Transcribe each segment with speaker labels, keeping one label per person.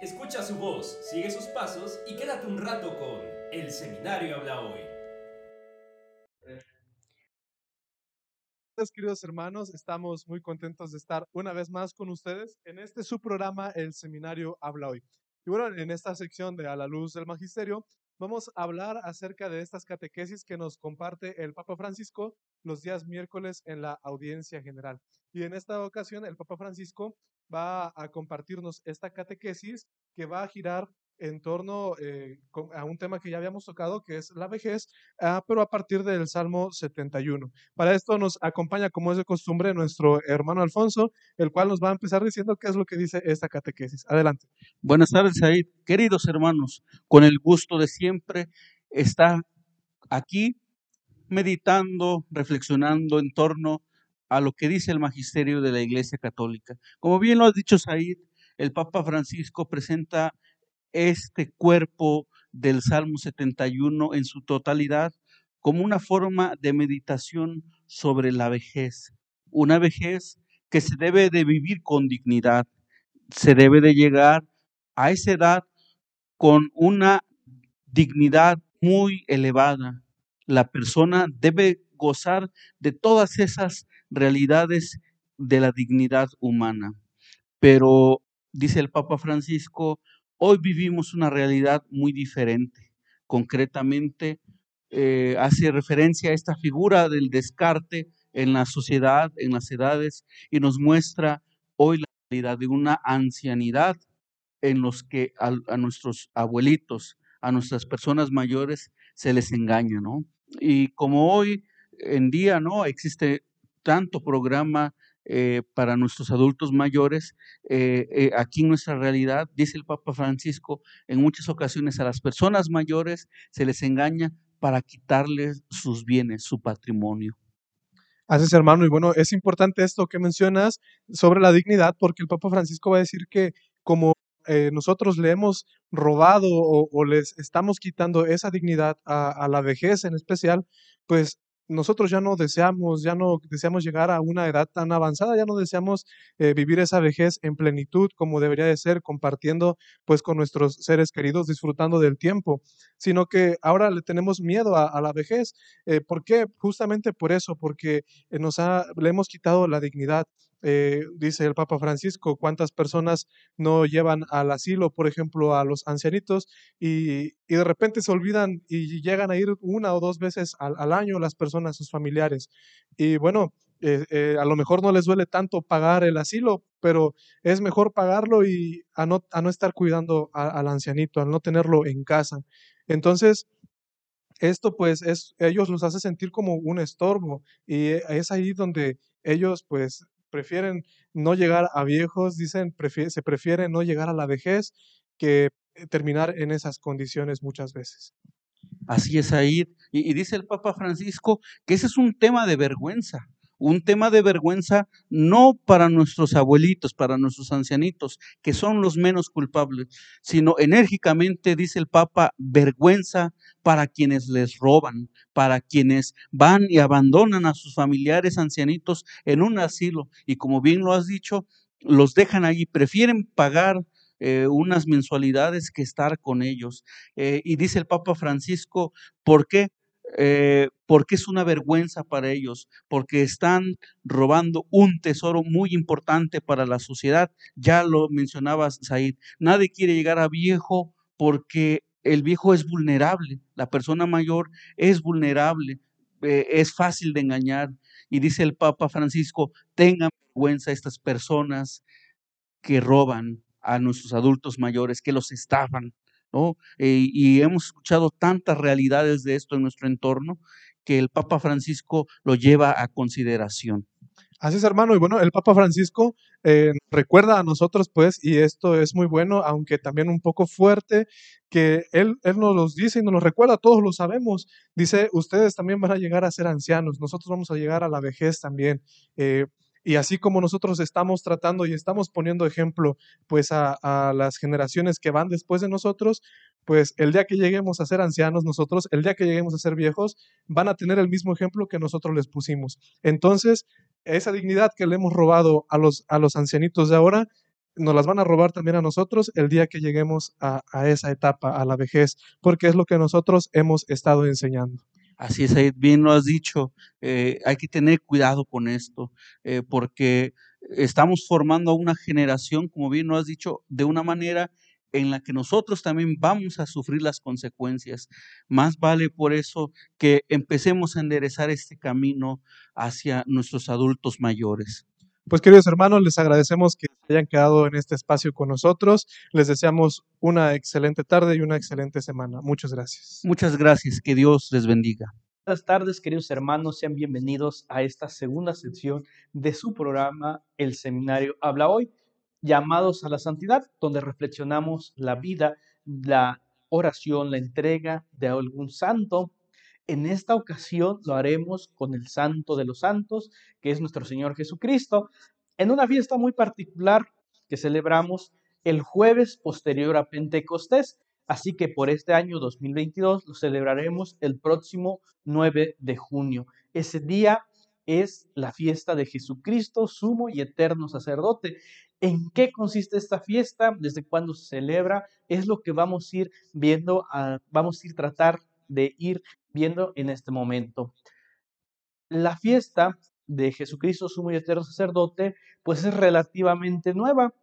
Speaker 1: Escucha su voz, sigue sus pasos y quédate un rato con El Seminario Habla Hoy.
Speaker 2: queridos hermanos, estamos muy contentos de estar una vez más con ustedes en este su programa, El Seminario Habla Hoy. Y bueno, en esta sección de A la Luz del Magisterio, vamos a hablar acerca de estas catequesis que nos comparte el Papa Francisco los días miércoles en la audiencia general. Y en esta ocasión, el Papa Francisco va a compartirnos esta catequesis que va a girar en torno eh, a un tema que ya habíamos tocado, que es la vejez, ah, pero a partir del Salmo 71. Para esto nos acompaña, como es de costumbre, nuestro hermano Alfonso, el cual nos va a empezar diciendo qué es lo que dice esta catequesis. Adelante.
Speaker 3: Buenas tardes, Said. Queridos hermanos, con el gusto de siempre estar aquí meditando, reflexionando en torno a lo que dice el magisterio de la Iglesia Católica. Como bien lo has dicho, Said, el Papa Francisco presenta este cuerpo del Salmo 71 en su totalidad como una forma de meditación sobre la vejez, una vejez que se debe de vivir con dignidad, se debe de llegar a esa edad con una dignidad muy elevada. La persona debe gozar de todas esas realidades de la dignidad humana. Pero, dice el Papa Francisco, hoy vivimos una realidad muy diferente. Concretamente, eh, hace referencia a esta figura del descarte en la sociedad, en las edades, y nos muestra hoy la realidad de una ancianidad en los que a, a nuestros abuelitos, a nuestras personas mayores, se les engaña, ¿no? Y como hoy en día, ¿no? Existe tanto programa eh, para nuestros adultos mayores. Eh, eh, aquí en nuestra realidad, dice el Papa Francisco, en muchas ocasiones a las personas mayores se les engaña para quitarles sus bienes, su patrimonio.
Speaker 2: Así es, hermano. Y bueno, es importante esto que mencionas sobre la dignidad, porque el Papa Francisco va a decir que como nosotros le hemos robado o, les estamos quitando esa dignidad a, a, la vejez en especial, pues nosotros ya no deseamos, ya no deseamos llegar a una edad tan avanzada, ya no deseamos eh, vivir esa vejez en plenitud como debería de ser, compartiendo pues con nuestros seres queridos, disfrutando del tiempo, sino que ahora le tenemos miedo a, la vejez. Eh, ¿Por qué? Justamente por eso, porque eh, nos ha, le hemos quitado la dignidad. Eh, dice el Papa Francisco, cuántas personas no llevan al asilo, por ejemplo, a los ancianitos, y, de repente se olvidan y llegan a ir una o dos veces al, año las personas, sus familiares. Y bueno, eh, eh, a lo mejor no les duele tanto pagar el asilo, pero es mejor pagarlo y a no, a no estar cuidando al ancianito, al no tenerlo en casa. Entonces, esto pues es, ellos los hace sentir como un estorbo y es ahí donde ellos pues prefieren no llegar a viejos, dicen, se prefiere no llegar a la vejez que eh, terminar en esas condiciones muchas veces.
Speaker 3: Así es ahí. Y, dice el Papa Francisco que ese es un tema de vergüenza un tema de vergüenza no para nuestros abuelitos, para nuestros ancianitos, que son los menos culpables, sino enérgicamente, dice el Papa, vergüenza para quienes les roban, para quienes van y abandonan a sus familiares ancianitos en un asilo. Y como bien lo has dicho, los dejan allí, prefieren pagar eh, unas mensualidades que estar con ellos. Eh, y dice el Papa Francisco, ¿por qué? Eh, porque es una vergüenza para ellos, porque están robando un tesoro muy importante para la sociedad. Ya lo mencionabas, Said, nadie quiere llegar a viejo porque el viejo es vulnerable, la persona mayor es vulnerable, eh, es fácil de engañar. Y dice el Papa Francisco, tengan vergüenza estas personas que roban a nuestros adultos mayores, que los estafan, ¿no? Eh, y hemos escuchado tantas realidades de esto en nuestro entorno que el Papa Francisco lo lleva a consideración.
Speaker 2: Así es, hermano. Y bueno, el Papa Francisco eh, recuerda a nosotros, pues, y esto es muy bueno, aunque también un poco fuerte, que él, él nos los dice y nos lo recuerda, todos lo sabemos. Dice, ustedes también van a llegar a ser ancianos, nosotros vamos a llegar a la vejez también. Eh, y así como nosotros estamos tratando y estamos poniendo ejemplo pues a, las generaciones que van después de nosotros, pues el día que lleguemos a ser ancianos nosotros, el día que lleguemos a ser viejos, van a tener el mismo ejemplo que nosotros les pusimos. Entonces, esa dignidad que le hemos robado a los, a los ancianitos de ahora, nos las van a robar también a nosotros el día que lleguemos a, a esa etapa, a la vejez, porque es lo que nosotros hemos estado enseñando.
Speaker 3: Así es, bien lo has dicho. eh, hay que tener cuidado con esto, eh, porque estamos formando a una generación, como bien lo has dicho, de una manera en la que nosotros también vamos a sufrir las consecuencias. Más vale por eso que empecemos a enderezar este camino hacia nuestros adultos mayores.
Speaker 2: Pues queridos hermanos, les agradecemos que hayan quedado en este espacio con nosotros. Les deseamos una excelente tarde y una excelente semana. Muchas gracias.
Speaker 3: Muchas gracias, que Dios les bendiga.
Speaker 4: Buenas tardes, queridos hermanos, sean bienvenidos a esta segunda sección de su programa El Seminario Habla Hoy, llamados a la santidad, donde reflexionamos la vida, la oración, la entrega de algún santo. En esta ocasión lo haremos con el Santo de los Santos, que es nuestro Señor Jesucristo, en una fiesta muy particular que celebramos el jueves posterior a Pentecostés. Así que por este año 2022 lo celebraremos el próximo 9 de junio. Ese día es la fiesta de Jesucristo, sumo y eterno sacerdote. ¿En qué consiste esta fiesta? ¿Desde cuándo se celebra? Es lo que vamos a ir viendo, ah, vamos a ir tratar de ir viendo en este momento. La fiesta de Jesucristo, sumo y eterno sacerdote, pues es relativamente nueva.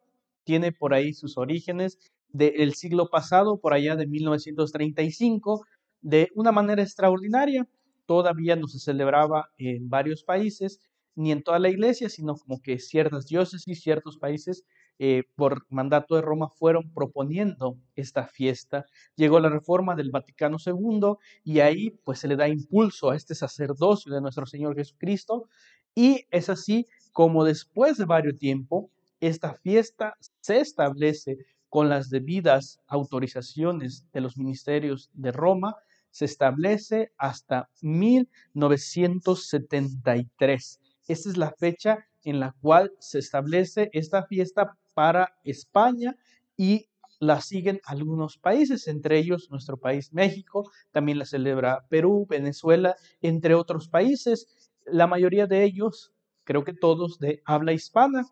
Speaker 4: Tiene por ahí sus orígenes del siglo pasado, por allá de 1935, de una manera extraordinaria. Todavía no se celebraba en varios países, ni en toda la iglesia, sino como que ciertas diócesis, ciertos países, eh, por mandato de Roma, fueron proponiendo esta fiesta. Llegó la reforma del Vaticano II y ahí pues se le da impulso a este sacerdocio de nuestro Señor Jesucristo y es así como después de varios tiempo, esta fiesta se establece con las debidas autorizaciones de los ministerios de Roma, se establece hasta 1973. Esta es la fecha en la cual se establece esta fiesta para España y la siguen algunos países, entre ellos nuestro país México, también la celebra Perú, Venezuela, entre otros países, la mayoría de ellos, creo que todos de habla hispana.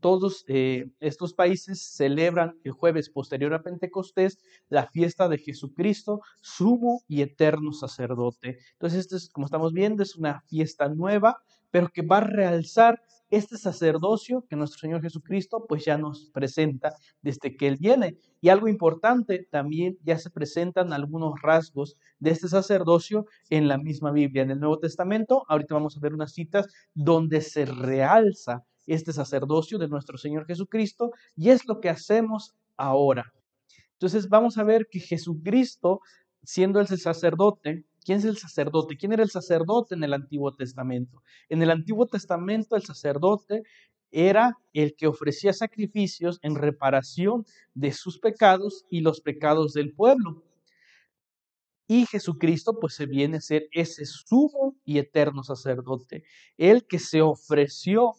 Speaker 4: Todos eh, estos países celebran el jueves posterior a Pentecostés la fiesta de Jesucristo, sumo y eterno sacerdote. Entonces, esto es, como estamos viendo, es una fiesta nueva, pero que va a realzar este sacerdocio que nuestro Señor Jesucristo pues ya nos presenta desde que Él viene. Y algo importante, también ya se presentan algunos rasgos de este sacerdocio en la misma Biblia, en el Nuevo Testamento. Ahorita vamos a ver unas citas donde se realza este sacerdocio de nuestro Señor Jesucristo y es lo que hacemos ahora. Entonces vamos a ver que Jesucristo, siendo el sacerdote, ¿quién es el sacerdote? ¿Quién era el sacerdote en el Antiguo Testamento? En el Antiguo Testamento el sacerdote era el que ofrecía sacrificios en reparación de sus pecados y los pecados del pueblo. Y Jesucristo pues se viene a ser ese sumo y eterno sacerdote, el que se ofreció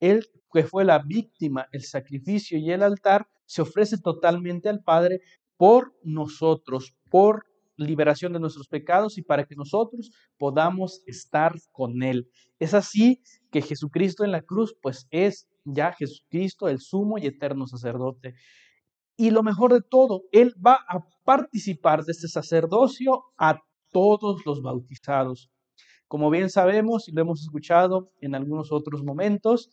Speaker 4: él que fue la víctima, el sacrificio y el altar, se ofrece totalmente al Padre por nosotros, por liberación de nuestros pecados y para que nosotros podamos estar con Él. Es así que Jesucristo en la cruz, pues es ya Jesucristo el sumo y eterno sacerdote. Y lo mejor de todo, Él va a participar de este sacerdocio a todos los bautizados. Como bien sabemos y lo hemos escuchado en algunos otros momentos,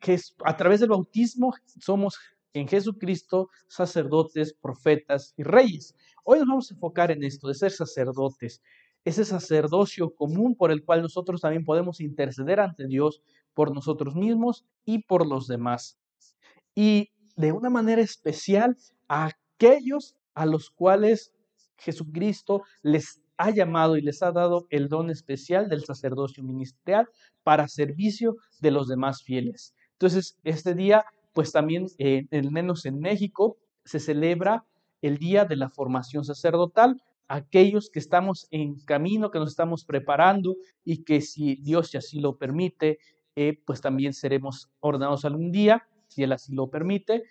Speaker 4: que a través del bautismo somos en Jesucristo sacerdotes, profetas y reyes. Hoy nos vamos a enfocar en esto, de ser sacerdotes, ese sacerdocio común por el cual nosotros también podemos interceder ante Dios por nosotros mismos y por los demás. Y de una manera especial a aquellos a los cuales Jesucristo les ha llamado y les ha dado el don especial del sacerdocio ministerial para servicio de los demás fieles. Entonces, este día, pues también, eh, al menos en México, se celebra el día de la formación sacerdotal. Aquellos que estamos en camino, que nos estamos preparando y que si Dios así lo permite, eh, pues también seremos ordenados algún día, si Él así lo permite.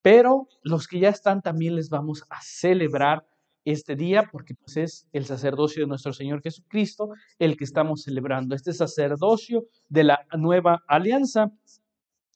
Speaker 4: Pero los que ya están también les vamos a celebrar este día porque pues, es el sacerdocio de nuestro Señor Jesucristo el que estamos celebrando, este sacerdocio de la nueva alianza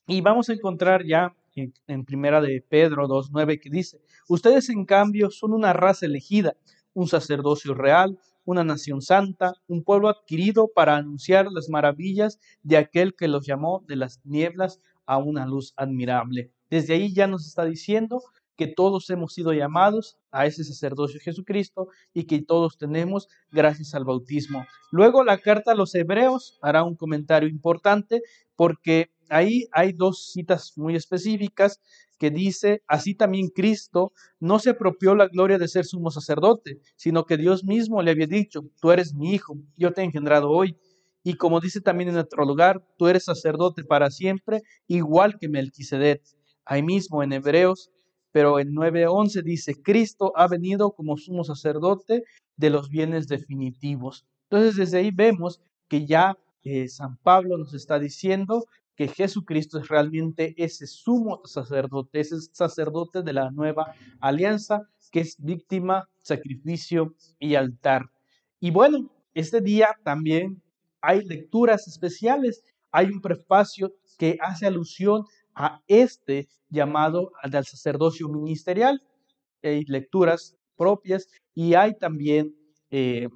Speaker 4: Y vamos a encontrar ya en, en Primera de Pedro 2.9 que dice, ustedes en cambio son una raza elegida, un sacerdocio real, una nación santa, un pueblo adquirido para anunciar las maravillas de aquel que los llamó de las nieblas a una luz admirable. Desde ahí ya nos está diciendo que todos hemos sido llamados a ese sacerdocio Jesucristo y que todos tenemos gracias al bautismo. Luego la carta a los hebreos hará un comentario importante porque ahí hay dos citas muy específicas que dice, así también Cristo no se apropió la gloria de ser sumo sacerdote, sino que Dios mismo le había dicho, tú eres mi hijo, yo te he engendrado hoy. Y como dice también en otro lugar, tú eres sacerdote para siempre, igual que Melquisedec. Ahí mismo en Hebreos pero en 9.11 dice, Cristo ha venido como sumo sacerdote de los bienes definitivos. Entonces desde ahí vemos que ya eh, San Pablo nos está diciendo que Jesucristo es realmente ese sumo sacerdote, ese sacerdote de la nueva alianza, que es víctima, sacrificio y altar. Y bueno, este día también hay lecturas especiales, hay un prefacio que hace alusión a este llamado al sacerdocio ministerial. Hay lecturas propias y hay también eh,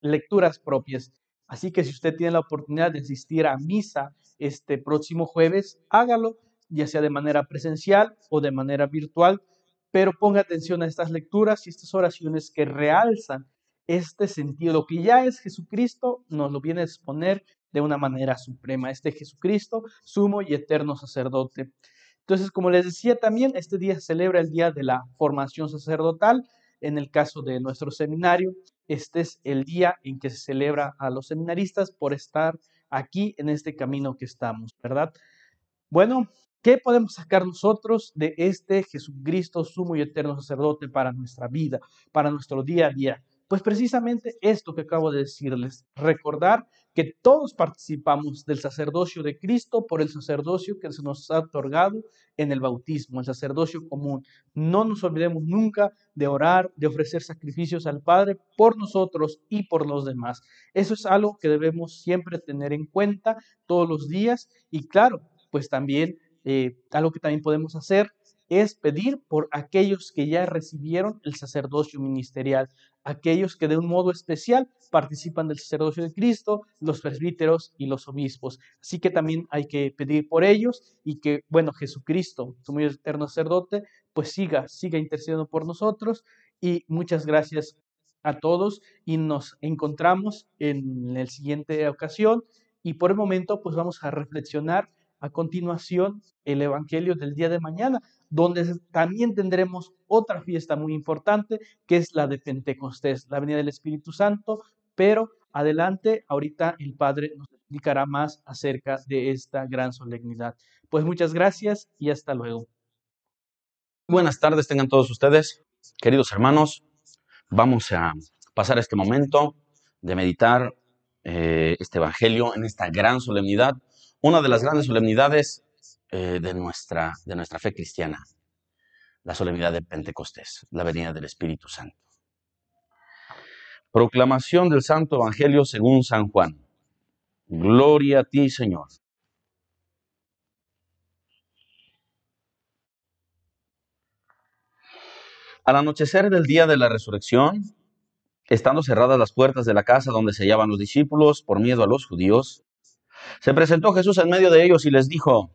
Speaker 4: lecturas propias. Así que si usted tiene la oportunidad de asistir a misa este próximo jueves, hágalo, ya sea de manera presencial o de manera virtual, pero ponga atención a estas lecturas y estas oraciones que realzan este sentido. Lo que ya es Jesucristo nos lo viene a exponer de una manera suprema, este Jesucristo, sumo y eterno sacerdote. Entonces, como les decía también, este día celebra el día de la formación sacerdotal. En el caso de nuestro seminario, este es el día en que se celebra a los seminaristas por estar aquí en este camino que estamos, ¿verdad? Bueno, ¿qué podemos sacar nosotros de este Jesucristo sumo y eterno sacerdote para nuestra vida, para nuestro día a día? Pues precisamente esto que acabo de decirles, recordar que todos participamos del sacerdocio de Cristo por el sacerdocio que se nos ha otorgado en el bautismo, el sacerdocio común. No nos olvidemos nunca de orar, de ofrecer sacrificios al Padre por nosotros y por los demás. Eso es algo que debemos siempre tener en cuenta todos los días y claro, pues también eh, algo que también podemos hacer es pedir por aquellos que ya recibieron el sacerdocio ministerial, aquellos que de un modo especial participan del sacerdocio de Cristo, los presbíteros y los obispos. Así que también hay que pedir por ellos y que, bueno, Jesucristo, como eterno sacerdote, pues siga, siga intercediendo por nosotros. Y muchas gracias a todos y nos encontramos en la siguiente ocasión. Y por el momento, pues vamos a reflexionar a continuación el Evangelio del día de mañana donde también tendremos otra fiesta muy importante, que es la de Pentecostés, la venida del Espíritu Santo, pero adelante, ahorita el Padre nos explicará más acerca de esta gran solemnidad. Pues muchas gracias y hasta luego.
Speaker 5: Buenas tardes tengan todos ustedes, queridos hermanos. Vamos a pasar este momento de meditar eh, este Evangelio en esta gran solemnidad, una de las grandes solemnidades eh, de, nuestra, de nuestra fe cristiana, la solemnidad de Pentecostés, la venida del Espíritu Santo. Proclamación del Santo Evangelio según San Juan. Gloria a ti, Señor. Al anochecer del día de la resurrección, estando cerradas las puertas de la casa donde se hallaban los discípulos por miedo a los judíos, se presentó Jesús en medio de ellos y les dijo,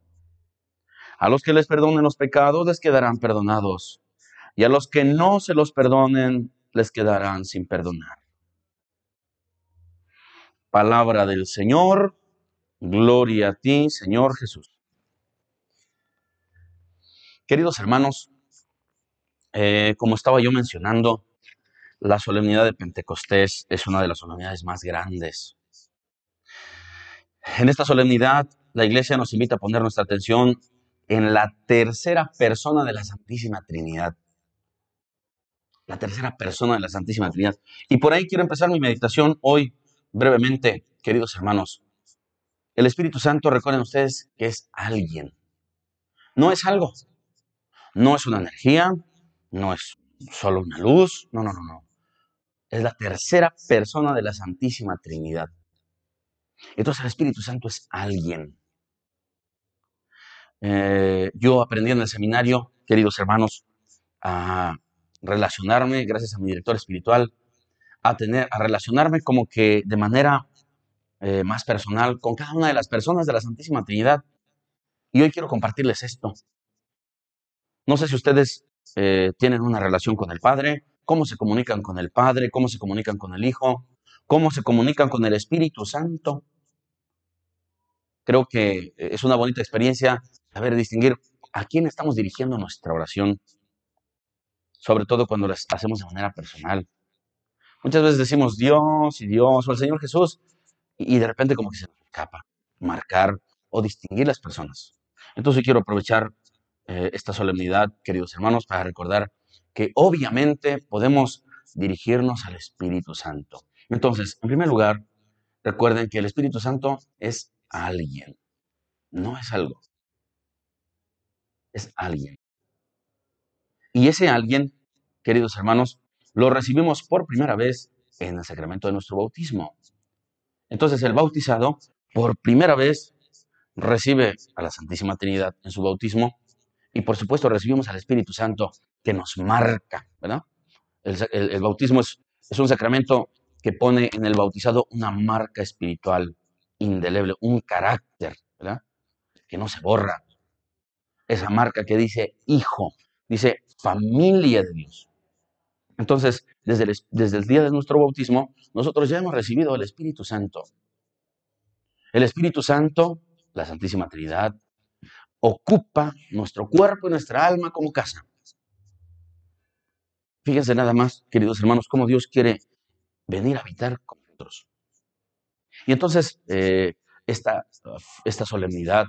Speaker 5: A los que les perdonen los pecados les quedarán perdonados, y a los que no se los perdonen les quedarán sin perdonar. Palabra del Señor, gloria a ti, Señor Jesús. Queridos hermanos, eh, como estaba yo mencionando, la solemnidad de Pentecostés es una de las solemnidades más grandes. En esta solemnidad la iglesia nos invita a poner nuestra atención en la tercera persona de la Santísima Trinidad. La tercera persona de la Santísima Trinidad. Y por ahí quiero empezar mi meditación hoy brevemente, queridos hermanos. El Espíritu Santo, recuerden ustedes que es alguien. No es algo. No es una energía, no es solo una luz. No, no, no, no. Es la tercera persona de la Santísima Trinidad. Entonces el Espíritu Santo es alguien. Eh, yo aprendí en el seminario, queridos hermanos, a relacionarme, gracias a mi director espiritual, a tener, a relacionarme como que de manera eh, más personal con cada una de las personas de la Santísima Trinidad. Y hoy quiero compartirles esto. No sé si ustedes eh, tienen una relación con el Padre, cómo se comunican con el Padre, cómo se comunican con el Hijo, cómo se comunican con el Espíritu Santo. Creo que es una bonita experiencia saber distinguir a quién estamos dirigiendo nuestra oración, sobre todo cuando las hacemos de manera personal. Muchas veces decimos Dios y Dios o el Señor Jesús y de repente como que se escapa marcar o distinguir las personas. Entonces quiero aprovechar eh, esta solemnidad, queridos hermanos, para recordar que obviamente podemos dirigirnos al Espíritu Santo. Entonces, en primer lugar, recuerden que el Espíritu Santo es alguien, no es algo, es alguien. Y ese alguien, queridos hermanos, lo recibimos por primera vez en el sacramento de nuestro bautismo. Entonces el bautizado, por primera vez, recibe a la Santísima Trinidad en su bautismo y por supuesto recibimos al Espíritu Santo que nos marca, ¿verdad? El, bautismo es, es un sacramento que pone en el bautizado una marca espiritual indeleble, un carácter. Que no se borra. Esa marca que dice hijo, dice familia de Dios. Entonces, desde el, desde el día de nuestro bautismo, nosotros ya hemos recibido el Espíritu Santo. El Espíritu Santo, la Santísima Trinidad, ocupa nuestro cuerpo y nuestra alma como casa. Fíjense nada más, queridos hermanos, cómo Dios quiere venir a habitar con nosotros. Y entonces, eh, esta, esta solemnidad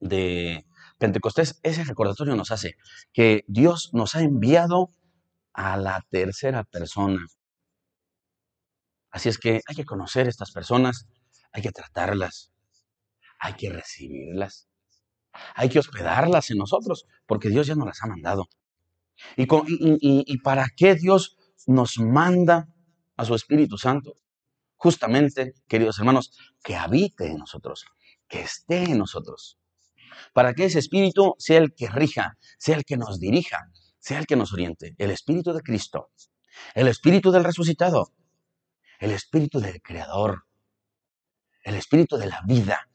Speaker 5: de Pentecostés, ese recordatorio nos hace que Dios nos ha enviado a la tercera persona. Así es que hay que conocer estas personas, hay que tratarlas, hay que recibirlas, hay que hospedarlas en nosotros, porque Dios ya nos las ha mandado. ¿Y, y para qué Dios nos manda a su Espíritu Santo? Justamente, queridos hermanos, que habite en nosotros, que esté en nosotros, para que ese Espíritu sea el que rija, sea el que nos dirija, sea el que nos oriente, el Espíritu de Cristo, el Espíritu del resucitado, el Espíritu del Creador, el Espíritu de la vida.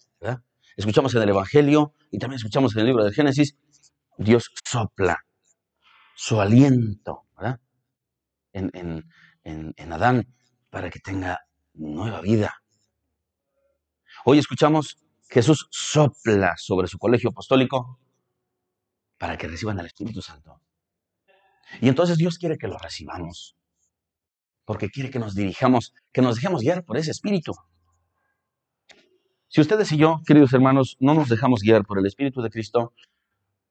Speaker 5: Escuchamos en el Evangelio y también escuchamos en el libro del Génesis, Dios sopla su aliento En, en Adán para que tenga nueva vida. Hoy escuchamos Jesús sopla sobre su colegio apostólico para que reciban al Espíritu Santo. Y entonces Dios quiere que lo recibamos, porque quiere que nos dirijamos, que nos dejemos guiar por ese Espíritu. Si ustedes y yo, queridos hermanos, no nos dejamos guiar por el Espíritu de Cristo,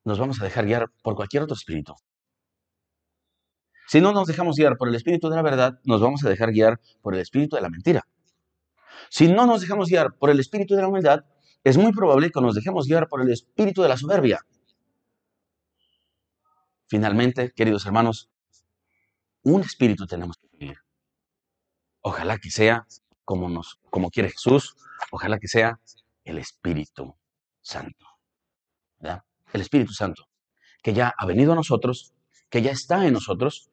Speaker 5: nos vamos a dejar guiar por cualquier otro espíritu. Si no nos dejamos guiar por el espíritu de la verdad, nos vamos a dejar guiar por el espíritu de la mentira. Si no nos dejamos guiar por el espíritu de la humildad, es muy probable que nos dejemos guiar por el espíritu de la soberbia. Finalmente, queridos hermanos, un espíritu tenemos que vivir. Ojalá que sea como, nos, como quiere Jesús, ojalá que sea el Espíritu Santo. El Espíritu Santo, que ya ha venido a nosotros, que ya está en nosotros,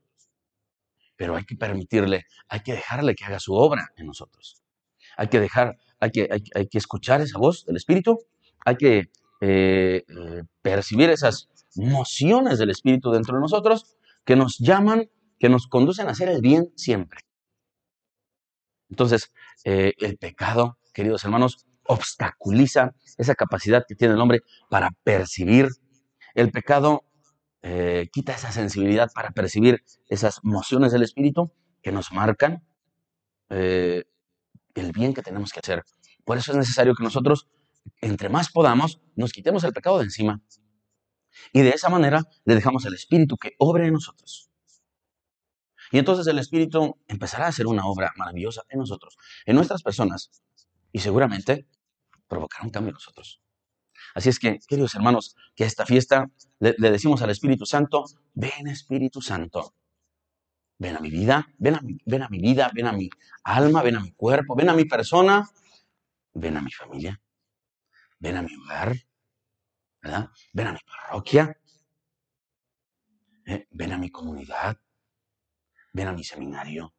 Speaker 5: pero hay que permitirle, hay que dejarle que haga su obra en nosotros. Hay que dejar, hay que, hay, que escuchar esa voz del Espíritu, hay que eh, eh, percibir esas mociones del Espíritu dentro de nosotros que nos llaman, que nos conducen a hacer el bien siempre. Entonces, eh, el pecado, queridos hermanos, obstaculiza esa capacidad que tiene el hombre para percibir. El pecado quita esa sensibilidad para percibir esas mociones del Espíritu que nos marcan el bien que tenemos que hacer. Por eso es necesario que nosotros entre más podamos, nos quitemos el pecado de encima. Y de esa manera le dejamos al Espíritu que obre en nosotros. Y entonces el Espíritu empezará a hacer una obra maravillosa en nosotros, en nuestras personas, y seguramente provocará un cambio en nosotros. Así es que, queridos hermanos, que a esta fiesta le, decimos al Espíritu Santo, ven Espíritu Santo, ven a mi vida, ven a mi, ven a mi vida, ven a mi alma, ven a mi cuerpo, ven a mi persona, ven a mi familia, ven a mi hogar, ¿verdad? Ven a mi parroquia, ¿eh? ven a mi comunidad, ven a mi seminario,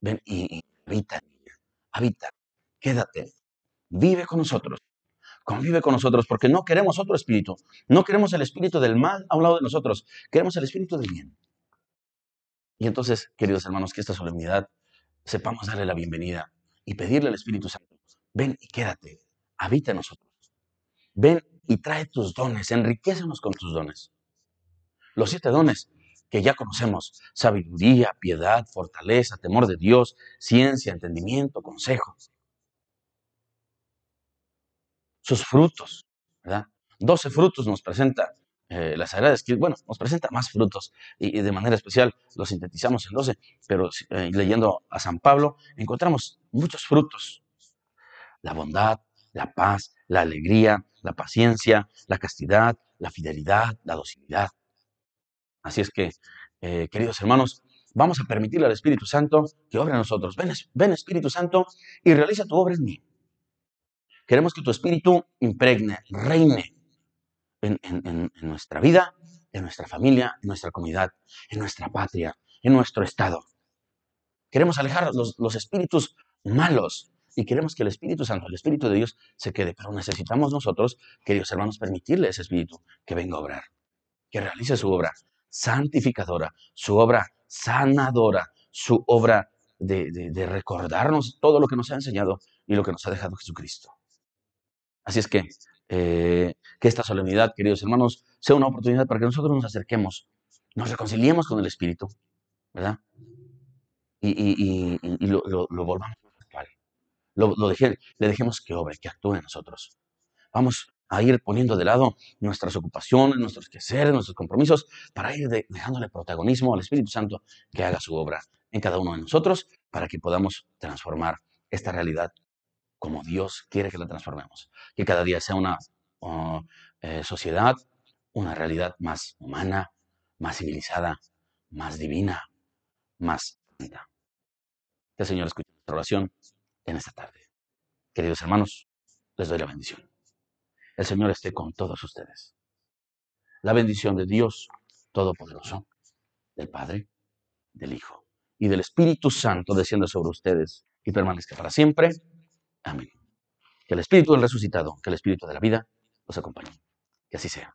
Speaker 5: ven y habita, habita, quédate, vive con nosotros, convive con nosotros, porque no queremos otro espíritu, no queremos el espíritu del mal a un lado de nosotros, queremos el espíritu del bien. Y entonces, queridos hermanos, que esta solemnidad sepamos darle la bienvenida y pedirle al Espíritu Santo, ven y quédate, habita en nosotros. Ven y trae tus dones, enriquecenos con tus dones. Los siete dones que ya conocemos, sabiduría, piedad, fortaleza, temor de Dios, ciencia, entendimiento, consejo. Sus frutos, ¿verdad? Doce frutos nos presenta eh, la Sagrada Escritura, bueno, nos presenta más frutos y, de manera especial los sintetizamos en doce, pero eh, leyendo a San Pablo encontramos muchos frutos. La bondad, la paz, la alegría, la paciencia, la castidad, la fidelidad, la docilidad. Así es que, eh, queridos hermanos, vamos a permitirle al Espíritu Santo que obre en nosotros. Ven, ven, Espíritu Santo y realiza tu obra en mí. Queremos que tu Espíritu impregne, reine en, nuestra vida, en nuestra familia, en nuestra comunidad, en nuestra patria, en nuestro Estado. Queremos alejar los, espíritus malos y queremos que el Espíritu Santo, el Espíritu de Dios, se quede. Pero necesitamos nosotros, queridos hermanos, permitirle a ese Espíritu que venga a obrar, que realice su obra santificadora, su obra sanadora, su obra de, recordarnos todo lo que nos ha enseñado y lo que nos ha dejado Jesucristo. Así es que eh, que esta solemnidad, queridos hermanos, sea una oportunidad para que nosotros nos acerquemos, nos reconciliemos con el Espíritu, ¿verdad? Y, lo, volvamos actual. Lo, le dejemos que obre, que actúe en nosotros. Vamos a ir poniendo de lado nuestras ocupaciones, nuestros quehaceres, nuestros compromisos, para ir dejándole protagonismo al Espíritu Santo que haga su obra en cada uno de nosotros, para que podamos transformar esta realidad como Dios quiere que la transformemos. Que cada día sea una eh, sociedad, una realidad más humana, más civilizada, más divina, más santa. Que el Señor escuche nuestra oración en esta tarde. Queridos hermanos, les doy la bendición. El Señor esté con todos ustedes. La bendición de Dios Todopoderoso, del Padre, del Hijo y del Espíritu Santo descienda sobre ustedes y permanezca para siempre. Amén. Que el Espíritu del resucitado, que el Espíritu de la vida los acompañe. Que así sea.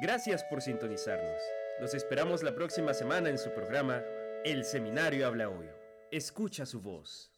Speaker 1: Gracias por sintonizarnos. Los esperamos la próxima semana en su programa El Seminario Habla Hoy. Escucha su voz.